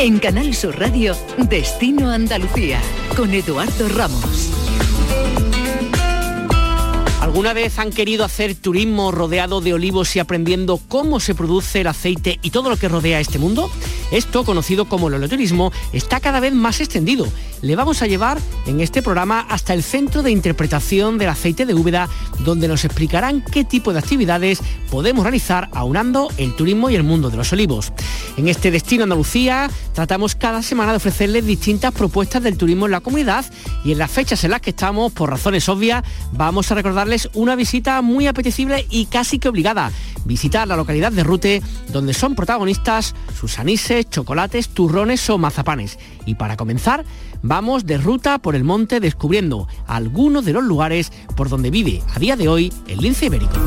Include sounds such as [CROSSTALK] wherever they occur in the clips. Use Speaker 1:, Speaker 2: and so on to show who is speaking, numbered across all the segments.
Speaker 1: En Canal Sur Radio, Destino Andalucía, con Eduardo Ramos.
Speaker 2: ¿Alguna vez han querido hacer turismo rodeado de olivos y aprendiendo cómo se produce el aceite y todo lo que rodea este mundo? Esto, conocido como el oleoturismo, está cada vez más extendido. Le vamos a llevar en este programa hasta el Centro de Interpretación del Aceite de Úbeda, donde nos explicarán qué tipo de actividades podemos realizar aunando el turismo y el mundo de los olivos. En este Destino Andalucía tratamos cada semana de ofrecerles distintas propuestas del turismo en la comunidad y en las fechas en las que estamos, por razones obvias, vamos a recordarles una visita muy apetecible y casi que obligada. Visitar la localidad de Rute, donde son protagonistas sus chocolates, turrones o mazapanes. Y para comenzar, vamos de ruta por el monte descubriendo algunos de los lugares por donde vive a día de hoy el lince ibérico.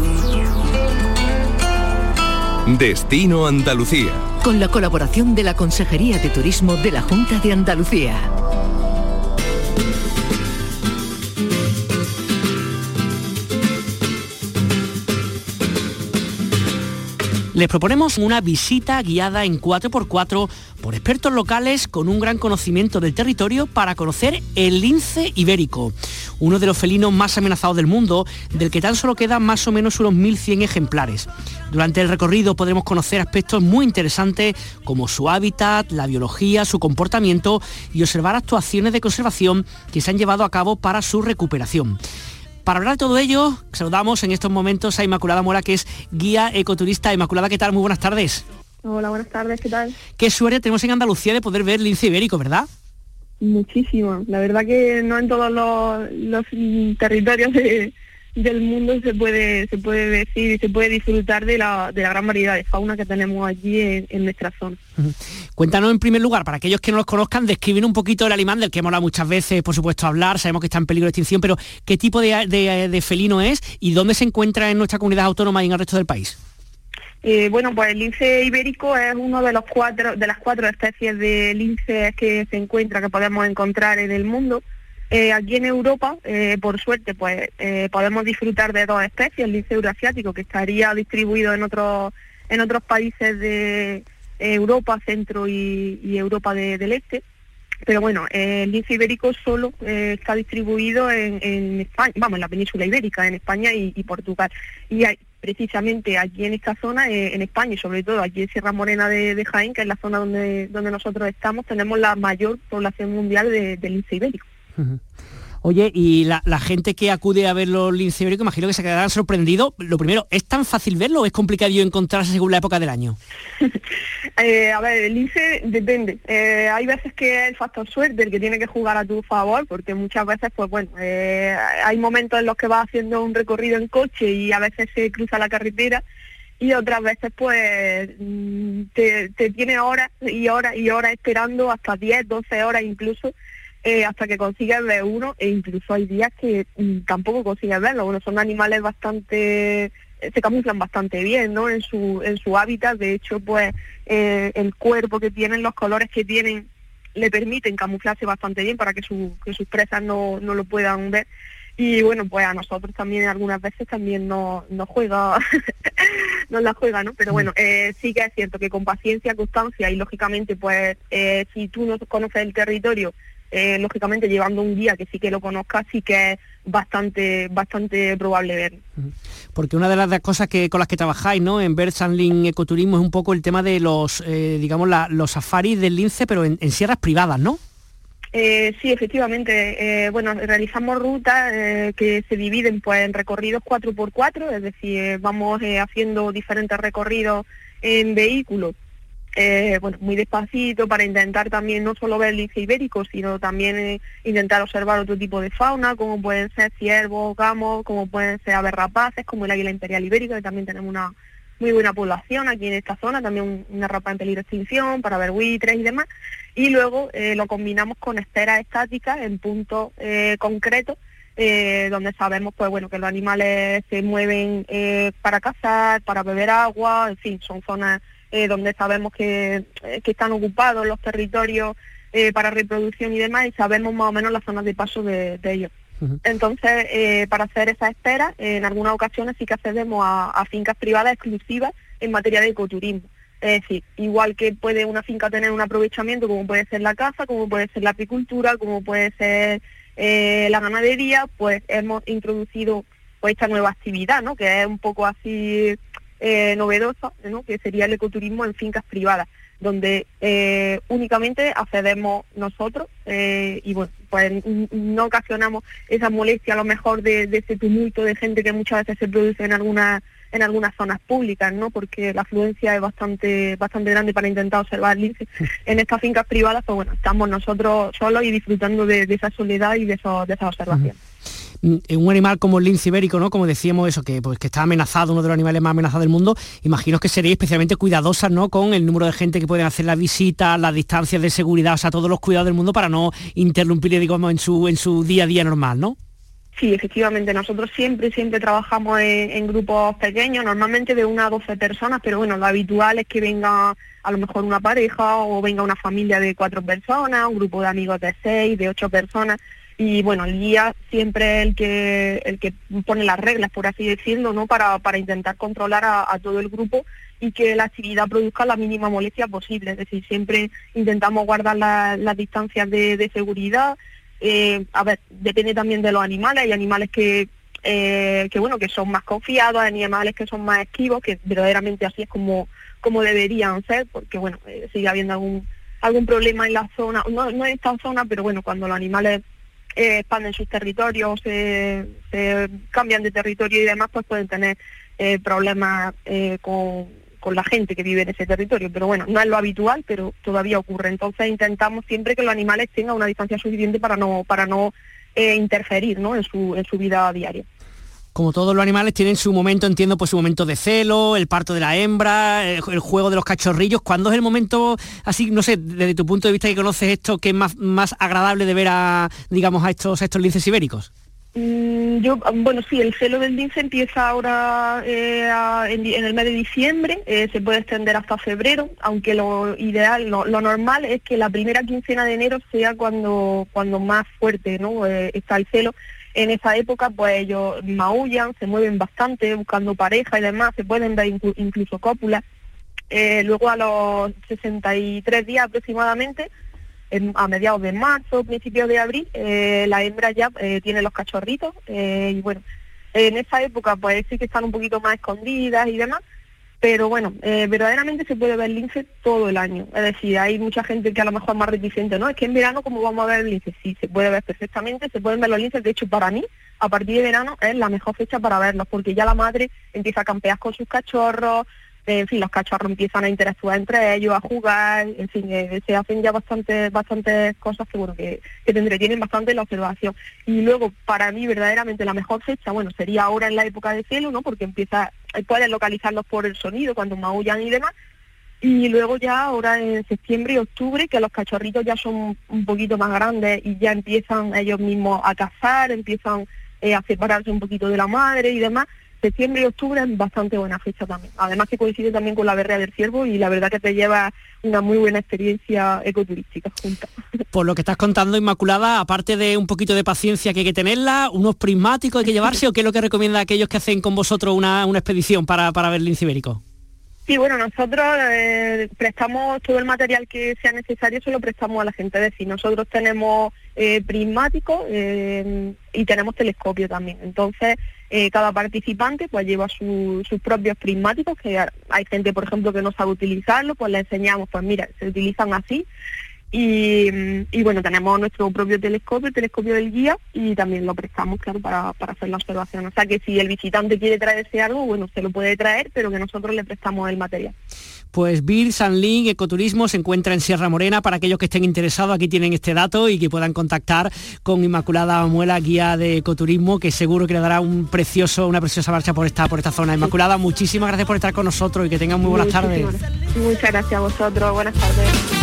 Speaker 3: Destino Andalucía.
Speaker 1: Con la colaboración de la Consejería de Turismo de la Junta de Andalucía.
Speaker 2: Les proponemos una visita guiada en 4x4 por expertos locales con un gran conocimiento del territorio para conocer el lince ibérico, uno de los felinos más amenazados del mundo, del que tan solo quedan más o menos unos 1.100 ejemplares. Durante el recorrido podremos conocer aspectos muy interesantes como su hábitat, la biología, su comportamiento y observar actuaciones de conservación que se han llevado a cabo para su recuperación. Para hablar de todo ello, saludamos en estos momentos a Inmaculada Mora, que es guía ecoturista. Inmaculada, ¿qué tal? Muy buenas tardes.
Speaker 4: Hola, buenas tardes, ¿qué tal?
Speaker 2: Qué suerte tenemos en Andalucía de poder ver lince ibérico, ¿verdad?
Speaker 4: Muchísimo. La verdad que no en todos los, territorios del mundo se puede se puede decir y se puede disfrutar de la, gran variedad de fauna que tenemos allí en, nuestra zona.
Speaker 2: Cuéntanos en primer lugar, para aquellos que no los conozcan, describen un poquito el animal del que hemos hablado muchas veces, por supuesto, hablar, sabemos que está en peligro de extinción, pero ¿qué tipo de, felino es y dónde se encuentra en nuestra comunidad autónoma y en el resto del país?
Speaker 4: Eh, bueno, pues el lince ibérico es uno de los cuatro, de las cuatro especies de lince que se encuentra, que podemos encontrar en el mundo. Eh, aquí en Europa, eh, por suerte, pues eh, podemos disfrutar de dos especies, el lince euroasiático, que estaría distribuido en otros en otros países de Europa, Centro y, Europa del Este. Pero bueno, el lince ibérico solo está distribuido en, España, vamos, en la península ibérica, en España y, Portugal. Y precisamente aquí en esta zona, en España y sobre todo aquí en Sierra Morena de, Jaén, que es la zona donde, donde nosotros estamos, tenemos la mayor población mundial de, de lince ibérico.
Speaker 2: Oye, y la, gente que acude a ver los lince ibéricos, imagino que se quedarán sorprendidos. Lo primero, ¿es tan fácil verlo o es complicado encontrarse según la época del año? [LAUGHS]
Speaker 4: Eh, a ver, el lince depende. Eh, hay veces que es el factor suerte el que tiene que jugar a tu favor, porque muchas veces, pues bueno, eh, hay momentos en los que vas haciendo un recorrido en coche y a veces se cruza la carretera y otras veces pues mm, te, te tiene horas y horas y horas esperando, hasta 10, 12 horas incluso, eh, hasta que consigues ver uno e incluso hay días que mm, tampoco consigues verlo. Bueno, son animales bastante eh, se camuflan bastante bien ¿no? en su en su hábitat de hecho pues eh, el cuerpo que tienen los colores que tienen le permiten camuflarse bastante bien para que, su, que sus presas no, no lo puedan ver y bueno pues a nosotros también algunas veces también nos, nos juega [LAUGHS] nos la juega no pero bueno sí que es cierto que con paciencia constancia y lógicamente pues si tú no conoces el territorio eh, lógicamente llevando un guía que sí que lo conozca, sí que es bastante, bastante probable ver.
Speaker 2: Porque una de las cosas que con las que trabajáis ¿no? en Bird Sandling Ecoturismo es un poco el tema de los, eh, digamos, los safaris del lince, pero en, sierras privadas, ¿no?
Speaker 4: Eh, sí, efectivamente. bueno, realizamos rutas que se dividen pues en recorridos 4x4, es decir, vamos haciendo diferentes recorridos en vehículos eh, bueno, muy despacito para intentar también no solo ver el lince ibérico, sino también eh, intentar observar otro tipo de fauna, como pueden ser ciervos, gamos, como pueden ser aves rapaces, como el águila imperial ibérica, que también tenemos una, muy buena población aquí en esta zona, también una rapa en peligro de extinción para ver buitres y demás. Y luego eh, lo combinamos con esperas estáticas en puntos eh, concretos eh, donde sabemos pues bueno que los animales se mueven para cazar, para beber agua, en fin, son zonas donde sabemos que, están ocupados los territorios para reproducción y demás y sabemos más o menos las zonas de paso de ellos. Entonces, eh, para hacer esa espera, en algunas ocasiones sí que accedemos a, fincas privadas exclusivas en materia de ecoturismo. Es decir, igual que puede una finca tener un aprovechamiento como puede ser la caza, como puede ser la apicultura, como puede ser eh, la ganadería, pues hemos introducido pues, esta nueva actividad, ¿no? que es un poco así eh, novedosa, ¿no? que sería el ecoturismo en fincas privadas donde eh, únicamente accedemos nosotros eh, y bueno, pues no ocasionamos esa molestia a lo mejor de, ese tumulto de gente que muchas veces se produce en algunas en algunas zonas públicas, ¿no? Porque la afluencia es bastante bastante grande para intentar observar el lince. [LAUGHS] En estas fincas privadas, pues bueno, estamos nosotros solos y disfrutando de, esa soledad y de, eso, de esa observación.
Speaker 2: Un animal como el lince ibérico, ¿no? Como decíamos eso, que, pues, que está amenazado, uno de los animales más amenazados del mundo, imagino que sería especialmente cuidadosa, ¿no? Con el número de gente que pueden hacer la visita, las distancias de seguridad, o sea, todos los cuidados del mundo para no interrumpir, digamos, en su, en su día a día normal, ¿no?
Speaker 4: Sí, efectivamente, nosotros siempre, siempre trabajamos en, grupos pequeños, normalmente de una a 12 personas, pero bueno, lo habitual es que venga a lo mejor una pareja o venga una familia de cuatro personas, un grupo de amigos de seis, de ocho personas, y bueno, el guía siempre es el que, el que pone las reglas, por así decirlo, ¿no? Para, para intentar controlar a, todo el grupo y que la actividad produzca la mínima molestia posible. Es decir, siempre intentamos guardar las distancias de, seguridad. Eh, a ver, depende también de los animales. Hay animales que, eh, que bueno, que son más confiados, hay animales que son más esquivos, que verdaderamente así es como, como deberían ser, porque bueno, eh, sigue habiendo algún algún problema en la zona, no, no en esta zona, pero bueno, cuando los animales eh, expanden sus territorios, se, cambian de territorio y demás, pues pueden tener eh, problemas eh, con, la gente que vive en ese territorio. Pero bueno, no es lo habitual, pero todavía ocurre. Entonces intentamos siempre que los animales tengan una distancia suficiente para no, para no interferir ¿no? En, su, en su vida diaria
Speaker 2: como todos los animales, tienen su momento, entiendo, pues su momento de celo, el parto de la hembra, el, juego de los cachorrillos. ¿Cuándo es el momento, así, no sé, desde tu punto de vista que conoces esto, que es más, más agradable de ver a, digamos, a estos, estos linces ibéricos?
Speaker 4: Mm, yo, bueno, sí, el celo del lince empieza ahora eh, en, el mes de diciembre, eh, se puede extender hasta febrero, aunque lo ideal, lo, normal es que la primera quincena de enero sea cuando, cuando más fuerte ¿no? Eh, está el celo en esa época pues ellos maullan, se mueven bastante buscando pareja y demás, se pueden ver incluso cópulas. Eh, luego a los 63 días aproximadamente, a mediados de marzo, principios de abril, eh, la hembra ya eh, tiene los cachorritos y bueno, en esa época pues sí que están un poquito más escondidas y demás, pero bueno, eh, verdaderamente se puede ver lince todo el año. Es decir, hay mucha gente que a lo mejor es más reticente, ¿no? Es que en verano, ¿cómo vamos a ver lince? Sí, se puede ver perfectamente, se pueden ver los linces. De hecho, para mí, a partir de verano es la mejor fecha para verlos, porque ya la madre empieza a campear con sus cachorros, en fin, los cachorros empiezan a interactuar entre ellos, a jugar, en fin, eh, se hacen ya bastantes bastantes cosas que bueno que, que te entretienen bastante la observación. Y luego, para mí, verdaderamente la mejor fecha, bueno, sería ahora en la época de cielo, ¿no? Porque empieza, eh, puedes localizarlos por el sonido, cuando maullan y demás, y luego ya ahora en septiembre y octubre, que los cachorritos ya son un poquito más grandes y ya empiezan ellos mismos a cazar, empiezan eh, a separarse un poquito de la madre y demás, septiembre y octubre es bastante buena fecha también. Además que coincide también con la berrea del ciervo y la verdad que te lleva una muy buena experiencia ecoturística junta.
Speaker 2: Por lo que estás contando, Inmaculada, aparte de un poquito de paciencia que hay que tenerla, unos prismáticos hay que llevarse o qué es lo que recomienda aquellos que hacen con vosotros una, expedición para, para ver el lince ibérico?
Speaker 4: Sí, bueno, nosotros eh, prestamos todo el material que sea necesario, se lo prestamos a la gente. Es decir, nosotros tenemos eh, prismáticos eh, y tenemos telescopio también. Entonces, cada participante pues lleva sus propios prismáticos, que hay gente, por ejemplo, que no sabe utilizarlo, pues le enseñamos, pues mira, se utilizan así. Y, bueno, tenemos nuestro propio telescopio, el telescopio del guía, y también lo prestamos, claro, para, para hacer la observación. O sea que si el visitante quiere traerse algo, bueno, se lo puede traer, pero que nosotros le prestamos el material.
Speaker 2: Pues Bir Sanlin Ecoturismo se encuentra en Sierra Morena. Para aquellos que estén interesados, aquí tienen este dato y que puedan contactar con Inmaculada Muela, guía de ecoturismo, que seguro que le dará un precioso, una preciosa marcha por esta, por esta zona. Inmaculada, muchísimas gracias por estar con nosotros y que tengan muy buenas tardes.
Speaker 4: Muchas gracias a vosotros. Buenas tardes.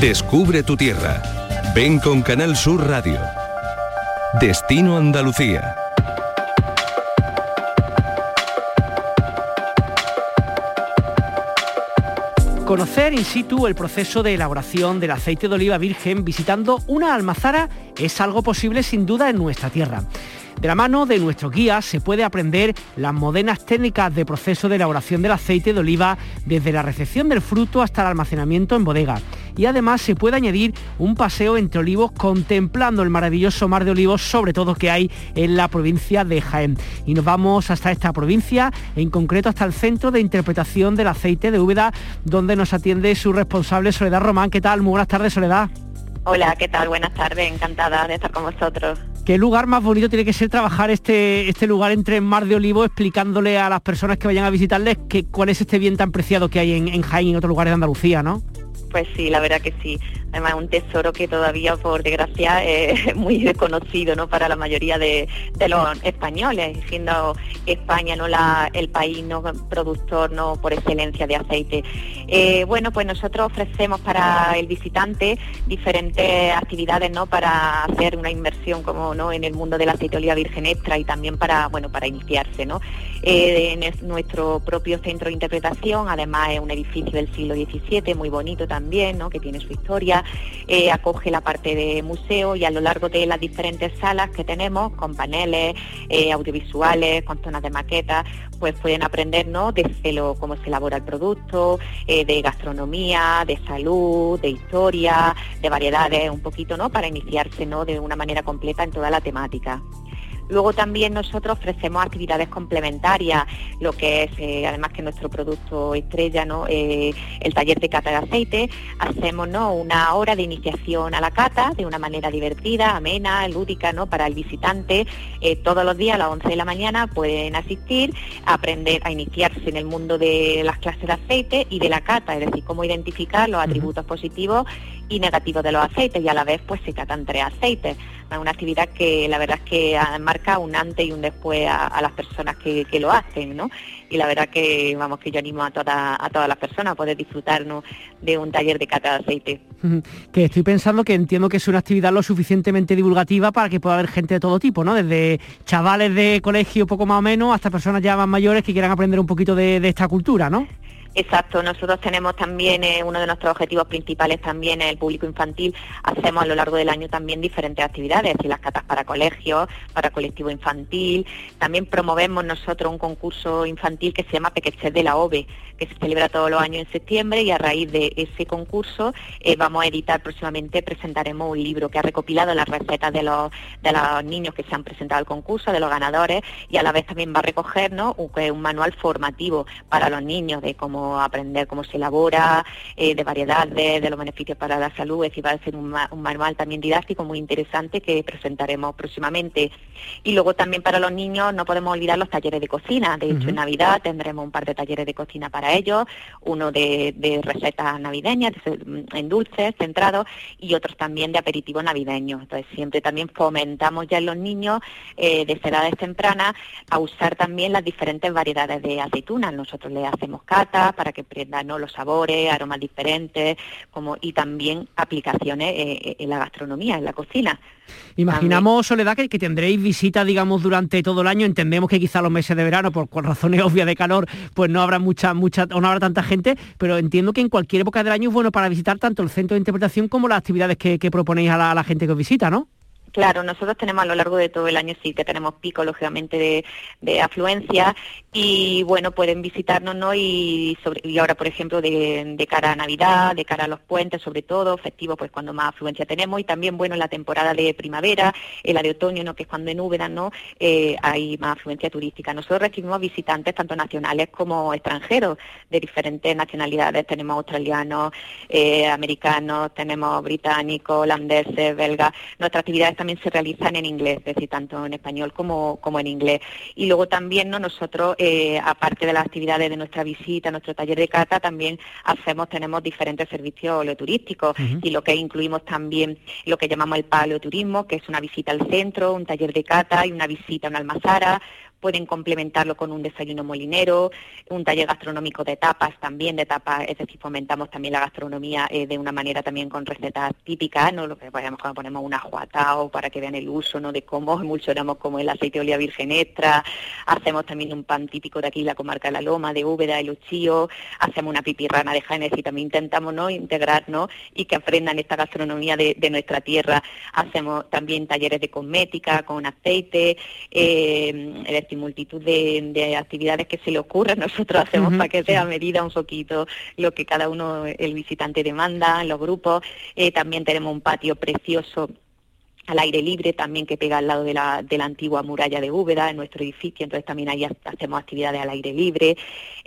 Speaker 3: Descubre tu tierra. Ven con Canal Sur Radio. Destino Andalucía.
Speaker 2: Conocer in situ el proceso de elaboración del aceite de oliva virgen visitando una almazara es algo posible sin duda en nuestra tierra. De la mano de nuestros guías se puede aprender las modernas técnicas de proceso de elaboración del aceite de oliva desde la recepción del fruto hasta el almacenamiento en bodega. Y además se puede añadir un paseo entre olivos contemplando el maravilloso mar de olivos, sobre todo que hay en la provincia de Jaén. Y nos vamos hasta esta provincia, en concreto hasta el Centro de Interpretación del Aceite de Úbeda, donde nos atiende su responsable Soledad Román. ¿Qué tal? Muy buenas tardes, Soledad.
Speaker 5: Hola, ¿qué tal? Buenas tardes, encantada de estar con vosotros.
Speaker 2: ¿Qué lugar más bonito tiene que ser trabajar este, este lugar entre Mar de Olivo explicándole a las personas que vayan a visitarles que, cuál es este bien tan preciado que hay en, en Jaén y en otros lugares de Andalucía, ¿no?
Speaker 5: Pues sí, la verdad que sí. Además, un tesoro que todavía, por desgracia, [LAUGHS] es muy desconocido ¿no? para la mayoría de, los españoles, siendo España no la, el país no productor no por excelencia de aceite. Eh, bueno, pues nosotros ofrecemos para el visitante diferentes actividades ¿no? para hacer una inversión como no en el mundo de oliva virgen extra y también para bueno para iniciarse. ¿no? Eh, en nuestro propio centro de interpretación, además es un edificio del siglo XVII, muy bonito también, ¿no? que tiene su historia, eh, acoge la parte de museo y a lo largo de las diferentes salas que tenemos, con paneles eh, audiovisuales, con zonas de maqueta, pues pueden aprender ¿no? desde lo, cómo se elabora el producto, de gastronomía, de salud, de historia, de variedades, un poquito ¿no? para iniciarse ¿no? de una manera completa en toda la temática. Luego también nosotros ofrecemos actividades complementarias, lo que es, eh, además que nuestro producto estrella, ¿no? Eh, el taller de cata de aceite, hacemos ¿no? una hora de iniciación a la cata de una manera divertida, amena, lúdica ¿no? para el visitante. Eh, todos los días a las 11 de la mañana pueden asistir, a aprender a iniciarse en el mundo de las clases de aceite y de la cata, es decir, cómo identificar los atributos positivos y negativos de los aceites y a la vez pues se catan tres aceites. Es una actividad que la verdad es que marca un antes y un después a, las personas que, lo hacen, ¿no? Y la verdad que vamos que yo animo a, a todas las personas a poder disfrutar de un taller de cata de aceite. [LAUGHS]
Speaker 2: Que estoy pensando que entiendo que es una actividad lo suficientemente divulgativa para que pueda haber gente de todo tipo, ¿no? Desde chavales de colegio poco más o menos hasta personas ya más mayores que quieran aprender un poquito de, de esta cultura, ¿no?
Speaker 5: Exacto, nosotros tenemos también, eh, uno de nuestros objetivos principales también es el público infantil, hacemos a lo largo del año también diferentes actividades, y las catas para colegios, para colectivo infantil, también promovemos nosotros un concurso infantil que se llama Pequeches de la OVE, que se celebra todos los años en septiembre y a raíz de ese concurso eh, vamos a editar próximamente, presentaremos un libro que ha recopilado las recetas de los, de los niños que se han presentado al concurso, de los ganadores, y a la vez también va a recoger un, un manual formativo para los niños de cómo aprender cómo se elabora, eh, de variedades, de los beneficios para la salud, es decir, va a ser un, manual también didáctico muy interesante que presentaremos próximamente. Y luego también para los niños no podemos olvidar los talleres de cocina, de hecho en Navidad tendremos un par de talleres de cocina para ellos, uno de, recetas navideñas, en dulces, centrados, y otros también de aperitivos navideños. Entonces siempre también fomentamos ya en los niños eh, desde edades tempranas a usar también las diferentes variedades de aceitunas. Nosotros les hacemos para que aprendan los sabores, aromas diferentes, como y también aplicaciones eh, eh, en la gastronomía, en la cocina.
Speaker 2: Imaginamos, Soledad, que, que, tendréis visitas, digamos, durante todo el año. Entendemos que quizá los meses de verano, por, razones [LAUGHS] obvias de calor, pues no habrá mucha, mucha, no habrá tanta gente, pero entiendo que en cualquier época del año es bueno para visitar tanto el centro de interpretación como las actividades que, proponéis a la, a la gente que os visita, ¿no?
Speaker 5: Claro, nosotros tenemos a lo largo de todo el año sí que tenemos pico, lógicamente, de, afluencia y bueno, pueden visitarnos, ¿no? Y, sobre, y ahora, por ejemplo, de, cara a Navidad, de cara a los puentes, sobre todo, festivos, pues cuando más afluencia tenemos y también, bueno, en la temporada de primavera, en la de otoño, ¿no? Que es cuando en Úbeda, ¿no? Eh, hay más afluencia turística. Nosotros recibimos visitantes tanto nacionales como extranjeros de diferentes nacionalidades. Tenemos australianos, eh, americanos, tenemos británicos, holandeses, belgas. Nuestras actividades también se realizan en inglés, es decir, tanto en español como, como en inglés. Y luego también ¿no? nosotros, eh, aparte de las actividades de nuestra visita, nuestro taller de cata, también hacemos, tenemos diferentes servicios oleoturísticos y lo que incluimos también lo que llamamos el paleoturismo, que es una visita al centro, un taller de cata y una visita a una almazara, pueden complementarlo con un desayuno molinero, un taller gastronómico de tapas también, de tapas, es decir, fomentamos también la gastronomía eh, de una manera también con recetas típicas, ¿no? Lo que cuando ponemos un ajuatao para que vean el uso, ¿no? De cómo emulsionamos como el aceite de oliva virgen extra, hacemos también un pan típico de aquí, la comarca de la Loma, de Úbeda, el Uchío, hacemos una pipirrana de Jaén, y también intentamos, ¿no? Integrar, ¿no? Y que aprendan esta gastronomía de, nuestra tierra. Hacemos también talleres de cosmética con aceite, eh, y multitud de, actividades que se le ocurran, [LAUGHS] nosotros hacemos para que sea medida un poquito lo que cada uno, el visitante demanda, los grupos. Eh, también tenemos un patio precioso al aire libre también que pega al lado de la, de la antigua muralla de Úbeda, en nuestro edificio, entonces también ahí hacemos actividades al aire libre.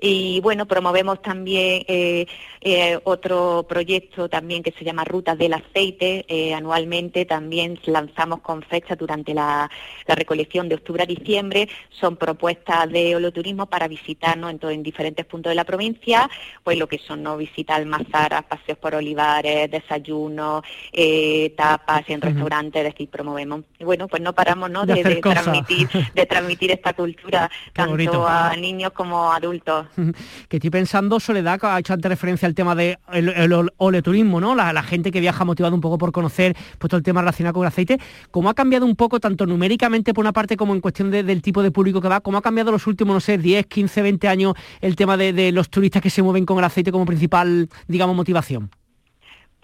Speaker 5: Y bueno, promovemos también eh, eh, otro proyecto también que se llama Rutas del Aceite. Eh, anualmente también lanzamos con fecha durante la, recolección de octubre a diciembre. Son propuestas de holoturismo para visitarnos en, en diferentes puntos de la provincia, pues lo que son no visitas almazaras, paseos por olivares, desayunos, tapas en restaurantes, decir, promovemos. Y bueno, pues no paramos ¿no? [LAUGHS] de, transmitir, de transmitir esta cultura tanto a niños como a adultos. [LAUGHS]
Speaker 2: Que estoy pensando, Soledad, que ha hecho antes referencia al tema del de el, oleturismo, ¿no? La, gente que viaja motivado un poco por conocer pues, todo el tema relacionado con el aceite. ¿Cómo ha cambiado un poco, tanto numéricamente por una parte como en cuestión del tipo de público que va? ¿Cómo ha cambiado los últimos, no sé, 10, 15, 20 años el tema de, de los turistas que se mueven con el aceite como principal, digamos, motivación?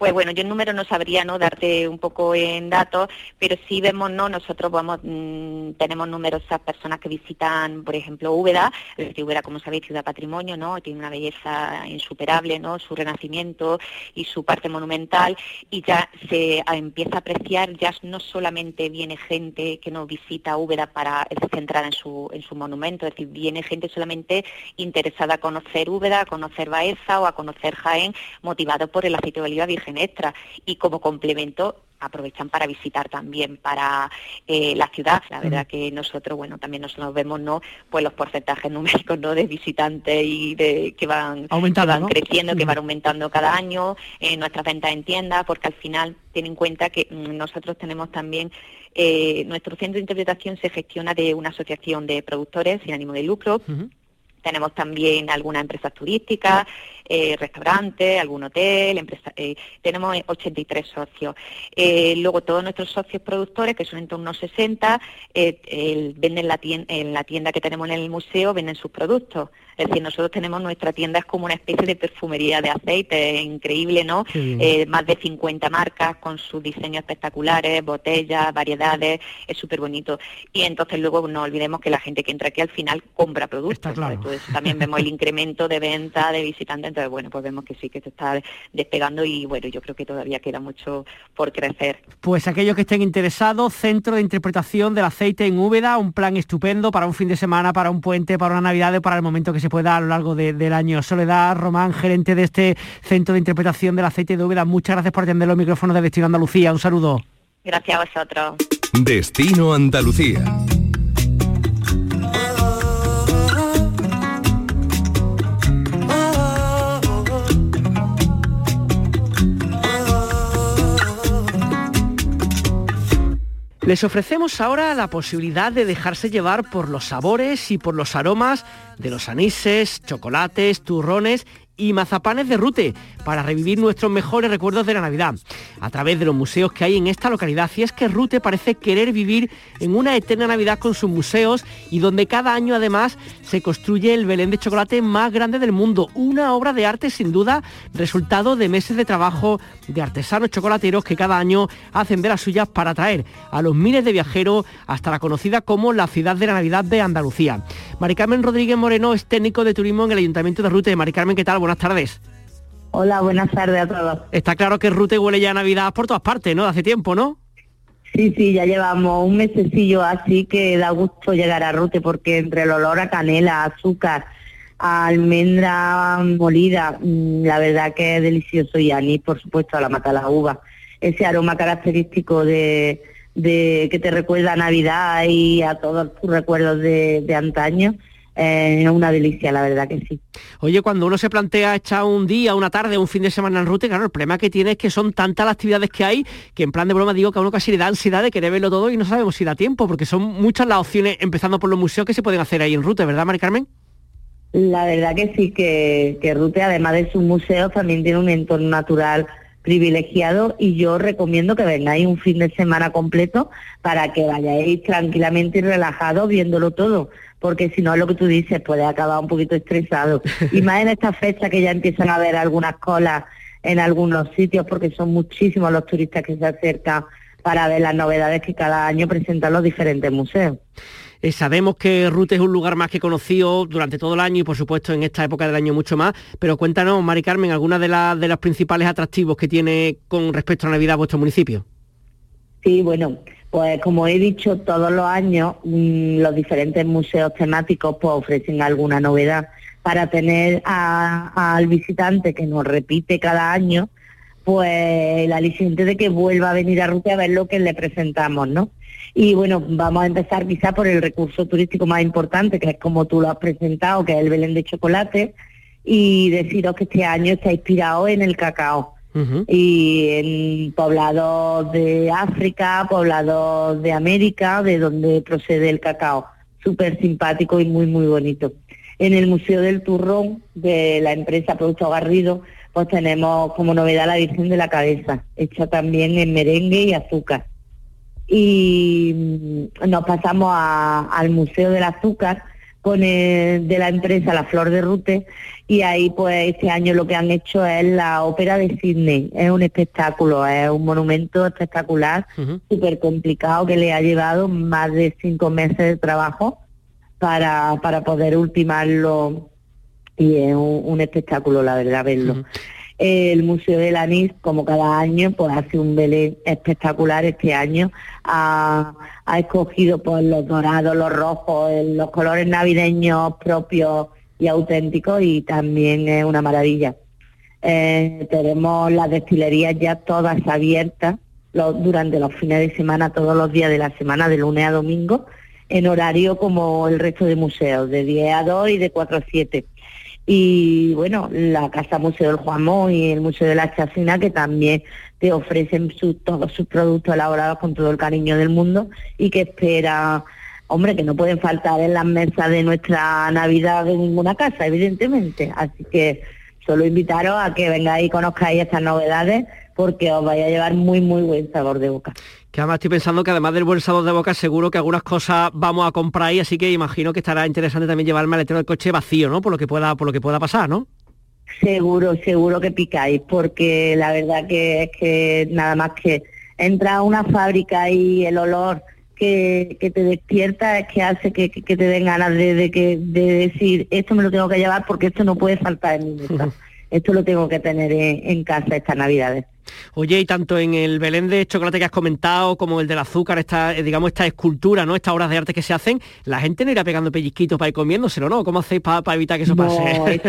Speaker 5: Pues bueno, yo en número no sabría no darte un poco en datos, pero sí vemos, no, nosotros vamos, mm, tenemos numerosas personas que visitan, por ejemplo, Úbeda, Úbeda, como sabéis, ciudad patrimonio, ¿no? Tiene una belleza insuperable, ¿no? Su renacimiento y su parte monumental, y ya se empieza a apreciar, ya no solamente viene gente que nos visita Úbeda para centrar en su, en su monumento, es decir, viene gente solamente interesada a conocer Úbeda, a conocer Baeza o a conocer Jaén, motivado por el aceite de oliva virgen extra y como complemento aprovechan para visitar también para eh, la ciudad. La verdad que nosotros, bueno, también nos, vemos, ¿no? Pues los porcentajes [LAUGHS] numéricos, ¿no? De visitantes y de que van, van creciendo, que van aumentando cada año, en nuestras ventas en tiendas, porque al final ten en cuenta que mm, nosotros tenemos también eh, nuestro centro de interpretación se gestiona de una asociación de productores sin ánimo de lucro. Tenemos también algunas empresas turísticas, eh, restaurantes, algún hotel, empresa, eh, tenemos 83 socios. Eh, luego todos nuestros socios productores, que son en torno a 60, venden la tienda, en la tienda que tenemos en el museo, venden sus productos. Es decir, nosotros tenemos nuestra tienda es como una especie de perfumería de aceite, increíble, ¿no? más de 50 marcas con sus diseños espectaculares, botellas, variedades, es súper bonito. Y entonces luego no olvidemos que la gente que entra aquí al final compra productos. Entonces también vemos el incremento de venta de visitantes bueno, pues vemos que sí, que se está despegando y bueno, yo creo que todavía queda mucho por crecer.
Speaker 2: Pues aquellos que estén interesados, Centro de Interpretación del Aceite en Úbeda, un plan estupendo para un fin de semana, para un puente, para una Navidad o para el momento que se pueda a lo largo del año. Soledad Román, gerente de este Centro de Interpretación del Aceite de Úbeda, muchas gracias por atender los micrófonos de Destino Andalucía. Un saludo.
Speaker 5: Gracias a vosotros.
Speaker 3: Destino Andalucía.
Speaker 2: Les ofrecemos ahora la posibilidad de dejarse llevar por los sabores y por los aromas de los anises, chocolates, turrones y mazapanes de Rute para revivir nuestros mejores recuerdos de la Navidad a través de los museos que hay en esta localidad. Y es que Rute parece querer vivir en una eterna Navidad con sus museos y donde cada año además se construye el Belén de chocolate más grande del mundo. Una obra de arte sin duda resultado de meses de trabajo de artesanos chocolateros que cada año hacen de las suyas para atraer a los miles de viajeros hasta la conocida como la ciudad de la Navidad de Andalucía. Mari Carmen Rodríguez Moreno es técnico de turismo en el Ayuntamiento de Rute. Mari Carmen, ¿qué tal? Buenas tardes.
Speaker 6: Hola, buenas tardes a todos.
Speaker 2: Está claro que Rute huele ya a Navidad por todas partes, ¿no? Hace tiempo, ¿no?
Speaker 6: Sí, sí, ya llevamos un mesecillo así que da gusto llegar a Rute porque entre el olor a canela, azúcar, a almendra molida, mm, la verdad que es delicioso y anís, por supuesto, a la mata la uva. Ese aroma característico de, que te recuerda a Navidad y a todos tus recuerdos de, de antaño, es una delicia, la verdad que sí.
Speaker 2: Oye, cuando uno se plantea echar un día, una tarde, un fin de semana en Rute, claro, el problema que tiene es que son tantas las actividades que hay que en plan de broma digo que a uno casi le da ansiedad de querer verlo todo y no sabemos si da tiempo, porque son muchas las opciones, empezando por los museos que se pueden hacer ahí en Rute, ¿verdad, Mari Carmen?
Speaker 6: La verdad que sí, que, que Rute, además de sus museos, también tiene un entorno natural privilegiado y yo recomiendo que vengáis un fin de semana completo para que vayáis tranquilamente y relajados viéndolo todo, porque si no lo que tú dices puede acabar un poquito estresado. [LAUGHS] Y más en esta fecha que ya empiezan a haber algunas colas en algunos sitios porque son muchísimos los turistas que se acercan para ver las novedades que cada año presentan los diferentes museos.
Speaker 2: Eh, sabemos que Rute es un lugar más que conocido durante todo el año y por supuesto en esta época del año mucho más, pero cuéntanos, Mari Carmen, algunas de, de los principales atractivos que tiene con respecto a Navidad vuestro municipio.
Speaker 6: Sí, bueno, pues como he dicho, todos los años mm, los diferentes museos temáticos pues, ofrecen alguna novedad para tener al visitante que nos repite cada año, pues el aliciente de que vuelva a venir a Rute a ver lo que le presentamos, ¿no? Y bueno, vamos a empezar quizá por el recurso turístico más importante, que es como tú lo has presentado, que es el Belén de Chocolate, y deciros que este año está inspirado en el cacao. Y en poblados de África, poblados de América, de donde procede el cacao. Súper simpático y muy, muy bonito. En el Museo del Turrón de la empresa Producto Garrido, pues tenemos como novedad la Virgen de la Cabeza, hecha también en merengue y azúcar y mm, nos pasamos al Museo del Azúcar con de la empresa La Flor de Rute y ahí pues este año lo que han hecho es la ópera de Sydney, es un espectáculo, es un monumento espectacular, súper complicado que le ha llevado más de cinco meses de trabajo para, para poder ultimarlo y es un, espectáculo la verdad verlo. El Museo del Anís, como cada año, pues hace un Belén espectacular. Este año ha, escogido pues, los dorados, los rojos, los colores navideños propios y auténticos y también es una maravilla. Eh, tenemos las destilerías ya todas abiertas durante los fines de semana, todos los días de la semana, de lunes a domingo, en horario como el resto de museos, de 10 a 2 y de 4 a 7 y bueno, la Casa Museo del Juamón y el Museo de la Chacina que también te ofrecen todos sus productos elaborados con todo el cariño del mundo y que espera, hombre, que no pueden faltar en las mesas de nuestra Navidad de ninguna casa, evidentemente. Así que solo invitaros a que vengáis y conozcáis estas novedades porque os vaya a llevar muy, muy buen sabor de boca.
Speaker 2: Que además estoy pensando que además del buen sabor de boca, seguro que algunas cosas vamos a comprar ahí, así que imagino que estará interesante también llevar el maletero del coche vacío, ¿no? Por lo que pueda, por lo que pueda pasar, ¿no?
Speaker 6: Seguro, seguro que picáis, porque la verdad que es que nada más que entra a una fábrica y el olor que, te despierta es que hace que, te den ganas de, que, de decir, esto me lo tengo que llevar porque esto no puede faltar en mi mesa. [LAUGHS] esto lo tengo que tener en, casa estas navidades.
Speaker 2: Oye, y tanto en el Belén de chocolate que has comentado, como el del azúcar, esta, eh, digamos, esta escultura, ¿no? Estas obras de arte que se hacen, la gente no irá pegando pellizquitos para ir comiéndoselo, ¿no? ¿Cómo hacéis para evitar que eso pase?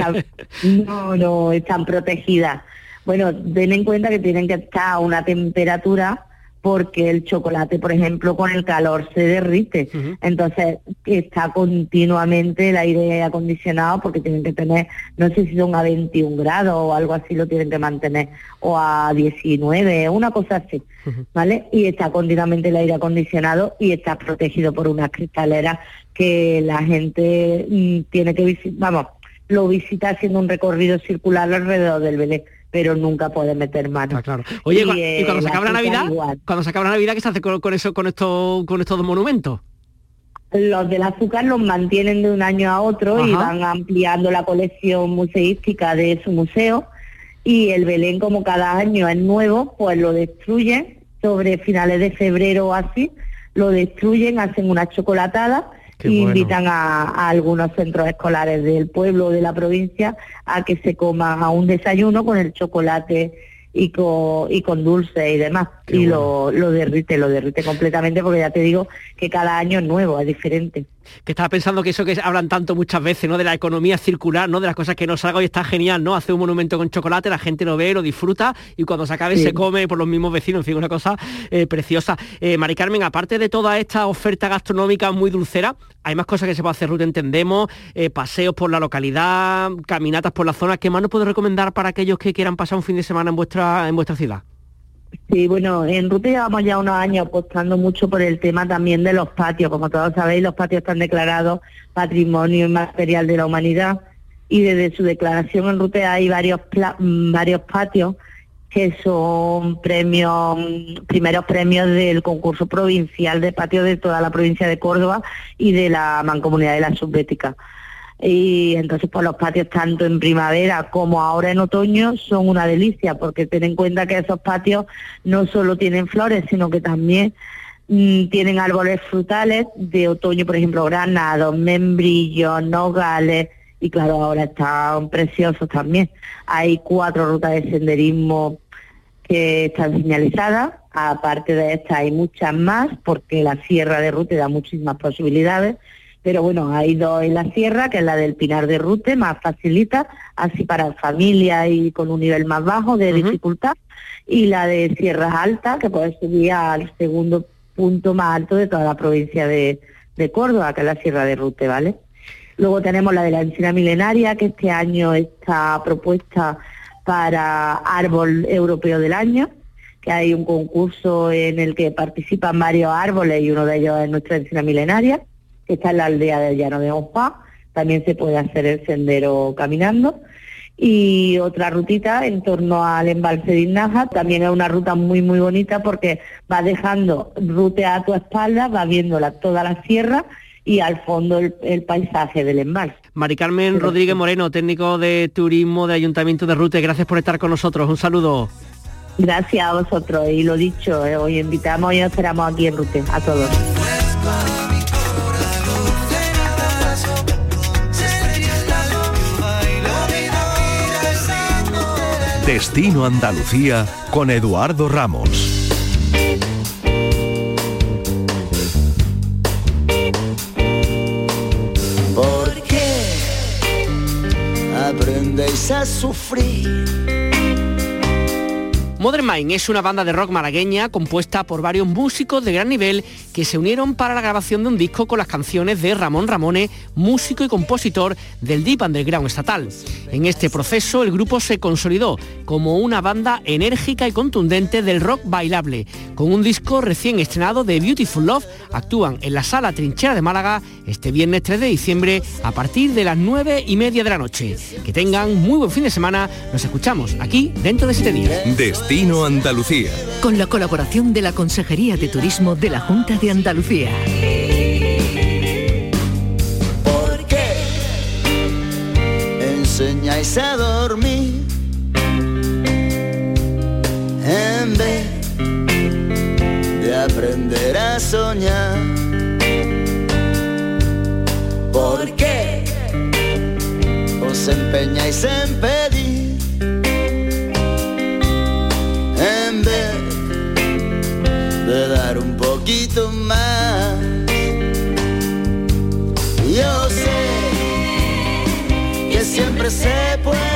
Speaker 2: [LAUGHS]
Speaker 6: no, no, están protegidas. Bueno, ten en cuenta que tienen que estar a una temperatura porque el chocolate, por ejemplo, con el calor se derrite. Entonces está continuamente el aire acondicionado porque tienen que tener, no sé si son a 21 grados o algo así, lo tienen que mantener, o a 19, una cosa así, ¿vale? Y está continuamente el aire acondicionado y está protegido por unas cristaleras que la gente mm, tiene que visitar, vamos, lo visita haciendo un recorrido circular alrededor del Belén pero nunca puede meter mano.
Speaker 2: Ah, claro. Oye, y, cuando se acaba la Navidad, cuando se acaba la Navidad, ¿qué se hace con, eso, con estos, con estos monumentos?
Speaker 6: Los del azúcar los mantienen de un año a otro y van ampliando la colección museística de su museo y el Belén como cada año es nuevo, pues lo destruyen sobre finales de febrero o así, lo destruyen, hacen una chocolatada y invitan a, algunos centros escolares del pueblo o de la provincia a que se coman a un desayuno con el chocolate y con, y con dulce y demás. y lo, lo derrite, lo derrite completamente porque ya te digo que cada año es nuevo, es diferente
Speaker 2: que estaba pensando que eso que hablan tanto muchas veces, ¿no? De la economía circular, ¿no? De las cosas que nos salga y está genial, ¿no? Hace un monumento con chocolate, la gente lo ve, lo disfruta y cuando se acabe se come por los mismos vecinos, en fin, una cosa eh, preciosa. Eh, Mari Carmen, aparte de toda esta oferta gastronómica muy dulcera, hay más cosas que se puede hacer, Ruth, entendemos, eh, paseos por la localidad, caminatas por la zona. ¿Qué más nos puede recomendar para aquellos que quieran pasar un fin de semana en vuestra, en vuestra ciudad?
Speaker 6: Sí, bueno, en Ruta llevamos ya unos años apostando mucho por el tema también de los patios. Como todos sabéis, los patios están declarados Patrimonio Inmaterial de la Humanidad y desde su declaración en Ruta hay varios, mm, varios patios que son premios, primeros premios del concurso provincial de patios de toda la provincia de Córdoba y de la Mancomunidad de la Subbética y entonces pues los patios tanto en primavera como ahora en otoño son una delicia porque ten en cuenta que esos patios no solo tienen flores sino que también mm, tienen árboles frutales de otoño por ejemplo granados, membrillos, nogales y claro ahora están preciosos también. Hay cuatro rutas de senderismo que están señalizadas. Aparte de estas hay muchas más porque la sierra de Rute da muchísimas posibilidades pero bueno, hay dos en la sierra, que es la del Pinar de Rute, más facilita, así para familia y con un nivel más bajo de dificultad, y la de Sierras Altas, que puede subir al segundo punto más alto de toda la provincia de, Córdoba, que es la Sierra de Rute, ¿vale? Luego tenemos la de la encina milenaria, que este año está propuesta para Árbol Europeo del Año, que hay un concurso en el que participan varios árboles y uno de ellos es nuestra encina milenaria está en la aldea del Llano de Opa, también se puede hacer el sendero caminando. Y otra rutita en torno al embalse de Inaja, también es una ruta muy muy bonita porque va dejando ruta a tu espalda, va viéndola toda la sierra y al fondo el, paisaje del embalse.
Speaker 2: Mari Carmen Rodríguez Moreno, técnico de turismo de Ayuntamiento de Rute, gracias por estar con nosotros. Un saludo.
Speaker 6: Gracias a vosotros y lo dicho, eh, hoy invitamos y esperamos aquí en Rute a todos.
Speaker 3: Destino Andalucía con Eduardo Ramos.
Speaker 7: ¿Por qué aprendéis a sufrir?
Speaker 2: Modern Mind es una banda de rock malagueña compuesta por varios músicos de gran nivel que se unieron para la grabación de un disco con las canciones de Ramón Ramone, músico y compositor del Deep Underground estatal. En este proceso el grupo se consolidó como una banda enérgica y contundente del rock bailable. Con un disco recién estrenado de Beautiful Love, actúan en la sala Trinchera de Málaga este viernes 3 de diciembre a partir de las 9 y media de la noche. Que tengan muy buen fin de semana. Nos escuchamos aquí dentro de 7 días.
Speaker 3: Destino Andalucía.
Speaker 1: Con la colaboración de la Consejería de Turismo de la Junta de Andalucía.
Speaker 7: ¿Por qué enseñáis a dormir en vez de aprender a soñar? ¿Por qué os empeñáis en pedir? Poquito más. Yo sé que siempre se puede